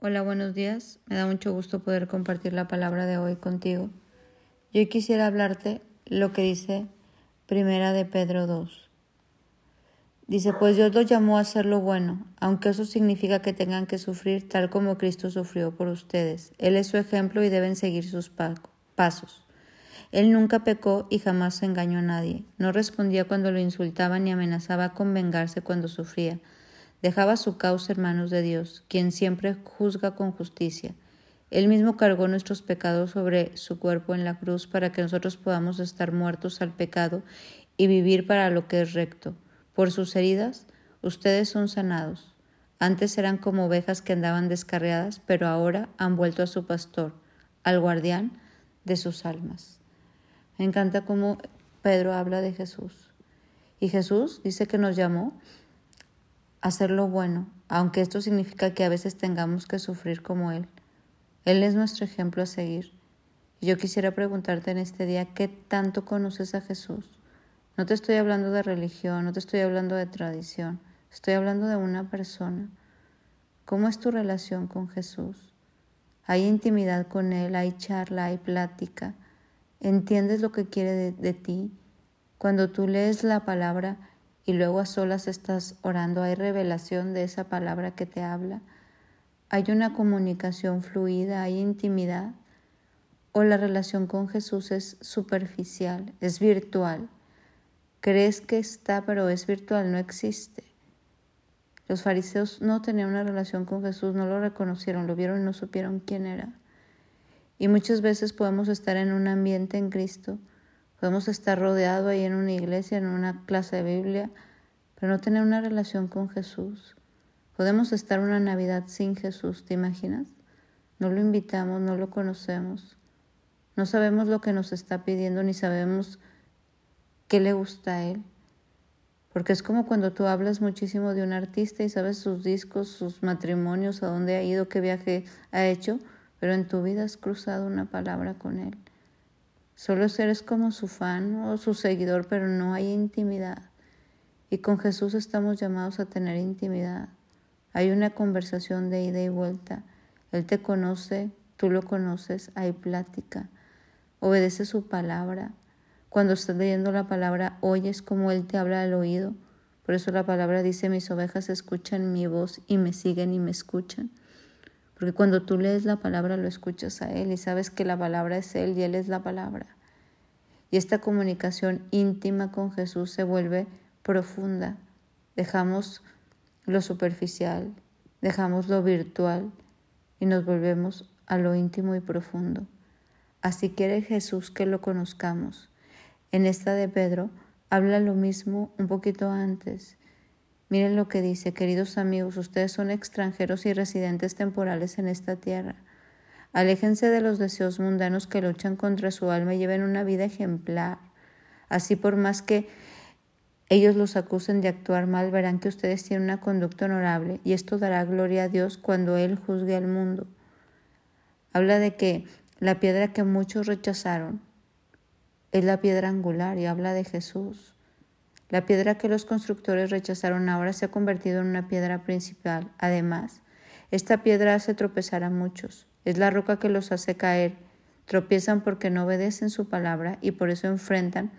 Hola, buenos días. Me da mucho gusto poder compartir la palabra de hoy contigo. Yo quisiera hablarte lo que dice Primera de Pedro 2. Dice, pues Dios los llamó a hacer lo bueno, aunque eso significa que tengan que sufrir tal como Cristo sufrió por ustedes. Él es su ejemplo y deben seguir sus pasos. Él nunca pecó y jamás engañó a nadie. No respondía cuando lo insultaban ni amenazaba con vengarse cuando sufría dejaba su causa en manos de Dios, quien siempre juzga con justicia. Él mismo cargó nuestros pecados sobre su cuerpo en la cruz para que nosotros podamos estar muertos al pecado y vivir para lo que es recto. Por sus heridas, ustedes son sanados. Antes eran como ovejas que andaban descarriadas, pero ahora han vuelto a su pastor, al guardián de sus almas. Me encanta cómo Pedro habla de Jesús. Y Jesús dice que nos llamó hacer lo bueno, aunque esto significa que a veces tengamos que sufrir como Él. Él es nuestro ejemplo a seguir. Yo quisiera preguntarte en este día, ¿qué tanto conoces a Jesús? No te estoy hablando de religión, no te estoy hablando de tradición, estoy hablando de una persona. ¿Cómo es tu relación con Jesús? ¿Hay intimidad con Él? ¿Hay charla? ¿Hay plática? ¿Entiendes lo que quiere de, de ti? Cuando tú lees la palabra, y luego a solas estás orando, hay revelación de esa palabra que te habla, hay una comunicación fluida, hay intimidad, o la relación con Jesús es superficial, es virtual. Crees que está, pero es virtual, no existe. Los fariseos no tenían una relación con Jesús, no lo reconocieron, lo vieron y no supieron quién era. Y muchas veces podemos estar en un ambiente en Cristo, Podemos estar rodeados ahí en una iglesia, en una clase de Biblia, pero no tener una relación con Jesús. Podemos estar una Navidad sin Jesús, ¿te imaginas? No lo invitamos, no lo conocemos. No sabemos lo que nos está pidiendo ni sabemos qué le gusta a Él. Porque es como cuando tú hablas muchísimo de un artista y sabes sus discos, sus matrimonios, a dónde ha ido, qué viaje ha hecho, pero en tu vida has cruzado una palabra con Él. Solo eres como su fan o su seguidor, pero no hay intimidad. Y con Jesús estamos llamados a tener intimidad. Hay una conversación de ida y vuelta. Él te conoce, tú lo conoces, hay plática. Obedece su palabra. Cuando estás leyendo la palabra, oyes como Él te habla al oído. Por eso la palabra dice, mis ovejas escuchan mi voz y me siguen y me escuchan. Porque cuando tú lees la palabra lo escuchas a Él y sabes que la palabra es Él y Él es la palabra. Y esta comunicación íntima con Jesús se vuelve profunda. Dejamos lo superficial, dejamos lo virtual y nos volvemos a lo íntimo y profundo. Así quiere Jesús que lo conozcamos. En esta de Pedro habla lo mismo un poquito antes Miren lo que dice, queridos amigos, ustedes son extranjeros y residentes temporales en esta tierra. Aléjense de los deseos mundanos que luchan contra su alma y lleven una vida ejemplar. Así por más que ellos los acusen de actuar mal, verán que ustedes tienen una conducta honorable y esto dará gloria a Dios cuando Él juzgue al mundo. Habla de que la piedra que muchos rechazaron es la piedra angular y habla de Jesús. La piedra que los constructores rechazaron ahora se ha convertido en una piedra principal. Además, esta piedra hace tropezar a muchos. Es la roca que los hace caer. Tropiezan porque no obedecen su palabra y por eso enfrentan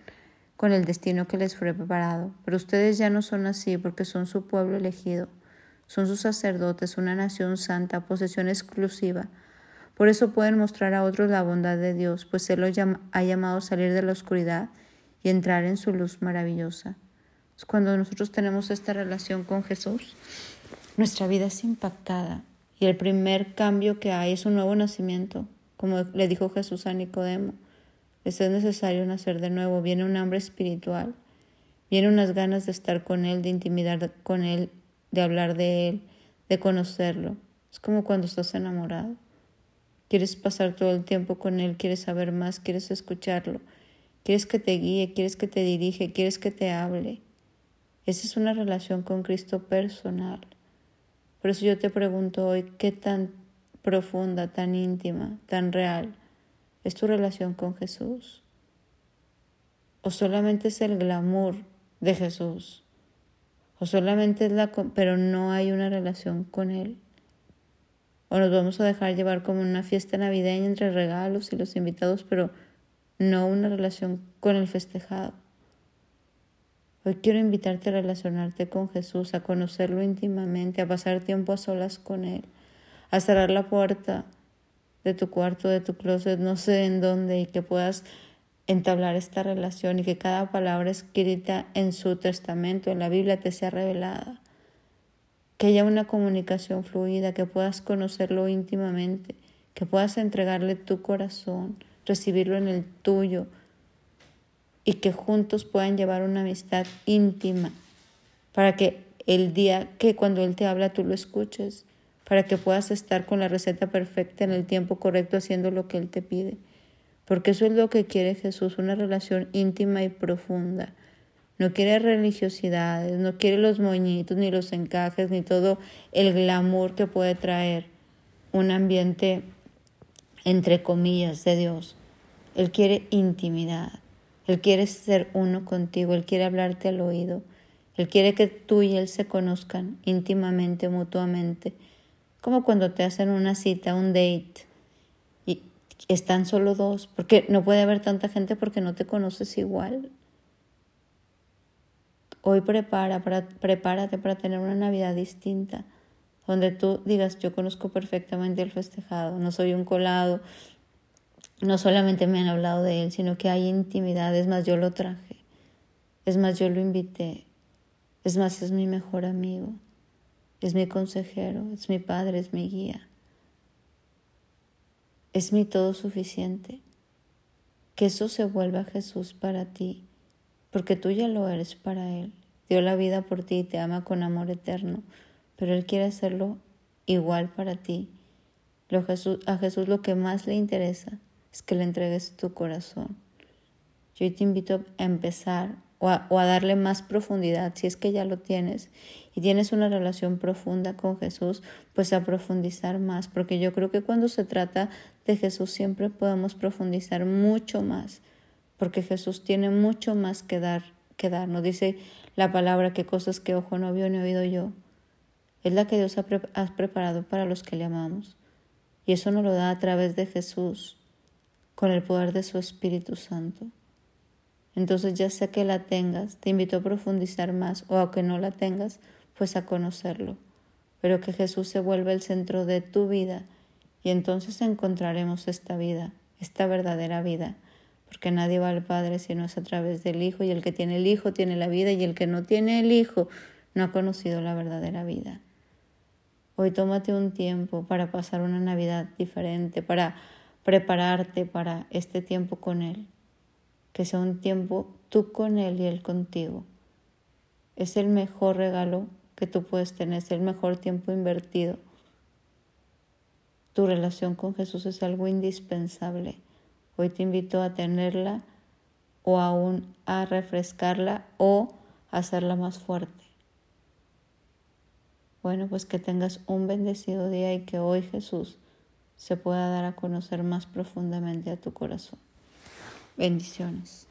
con el destino que les fue preparado. Pero ustedes ya no son así porque son su pueblo elegido. Son sus sacerdotes, una nación santa, posesión exclusiva. Por eso pueden mostrar a otros la bondad de Dios, pues Él los ha llamado a salir de la oscuridad y entrar en su luz maravillosa. Cuando nosotros tenemos esta relación con Jesús, nuestra vida es impactada y el primer cambio que hay es un nuevo nacimiento, como le dijo Jesús a Nicodemo. es necesario nacer de nuevo, viene un hambre espiritual, viene unas ganas de estar con Él, de intimidar con Él, de hablar de Él, de conocerlo. Es como cuando estás enamorado. Quieres pasar todo el tiempo con Él, quieres saber más, quieres escucharlo Quieres que te guíe, quieres que te dirige, quieres que te hable. Esa es una relación con Cristo personal. Por eso yo te pregunto hoy, ¿qué tan profunda, tan íntima, tan real es tu relación con Jesús? ¿O solamente es el glamour de Jesús? ¿O solamente es la... pero no hay una relación con Él? o nos vamos a dejar llevar como una fiesta navideña entre regalos y los invitados, pero no una relación con el festejado. Hoy quiero invitarte a relacionarte con Jesús, a conocerlo íntimamente, a pasar tiempo a solas con Él, a cerrar la puerta de tu cuarto, de tu closet, no sé en dónde, y que puedas entablar esta relación y que cada palabra escrita en su testamento, en la Biblia, te sea revelada que haya una comunicación fluida, que puedas conocerlo íntimamente, que puedas entregarle tu corazón, recibirlo en el tuyo y que juntos puedan llevar una amistad íntima para que el día que cuando Él te habla tú lo escuches, para que puedas estar con la receta perfecta en el tiempo correcto haciendo lo que Él te pide. Porque eso es lo que quiere Jesús, una relación íntima y profunda no quiere religiosidades, no quiere los moñitos, ni los encajes, ni todo el glamour que puede traer un ambiente, entre comillas, de Dios. Él quiere intimidad, Él quiere ser uno contigo, Él quiere hablarte al oído, Él quiere que tú y Él se conozcan íntimamente, mutuamente, como cuando te hacen una cita, un date, y están solo dos, porque no puede haber tanta gente porque no te conoces igual. Hoy prepara, para, prepárate para tener una Navidad distinta, donde tú digas, yo conozco perfectamente el festejado, no soy un colado, no solamente me han hablado de él, sino que hay intimidad, es más, yo lo traje, es más, yo lo invité, es más, es mi mejor amigo, es mi consejero, es mi padre, es mi guía, es mi todo suficiente. Que eso se vuelva Jesús para ti porque tú ya lo eres para Él. Dio la vida por ti y te ama con amor eterno, pero Él quiere hacerlo igual para ti. a Jesús lo que más le interesa es que le entregues tu corazón. Yo te invito a empezar o a, o a, darle más profundidad, si es que ya lo tienes y tienes una relación profunda con Jesús, pues a profundizar más, porque yo creo que cuando se trata de Jesús siempre podemos profundizar mucho más porque Jesús tiene mucho más que dar, que Nos dice la palabra que cosas que ojo no vio ni oído yo. Es la que Dios ha, preparado para los que le amamos. Y eso nos lo da a través de Jesús, con el poder de su Espíritu Santo. Entonces ya sea que la tengas, te invito a profundizar más, o a que no la tengas, pues a conocerlo. Pero que Jesús se vuelva el centro de tu vida y entonces encontraremos esta vida, esta verdadera vida porque nadie va al Padre si no es a través del Hijo, y el que tiene el Hijo tiene la vida, y el que no tiene el Hijo no ha conocido la verdadera vida. Hoy tómate un tiempo para pasar una Navidad diferente, para prepararte para este tiempo con Él, que sea un tiempo tú con Él y Él contigo. Es el mejor regalo que tú puedes tener, es el mejor tiempo invertido. Tu relación con Jesús es algo indispensable Hoy te invito a tenerla o aún a refrescarla o hacerla más fuerte. Bueno, pues que tengas un bendecido día y que hoy Jesús se pueda dar a conocer más profundamente a tu corazón. Bendiciones.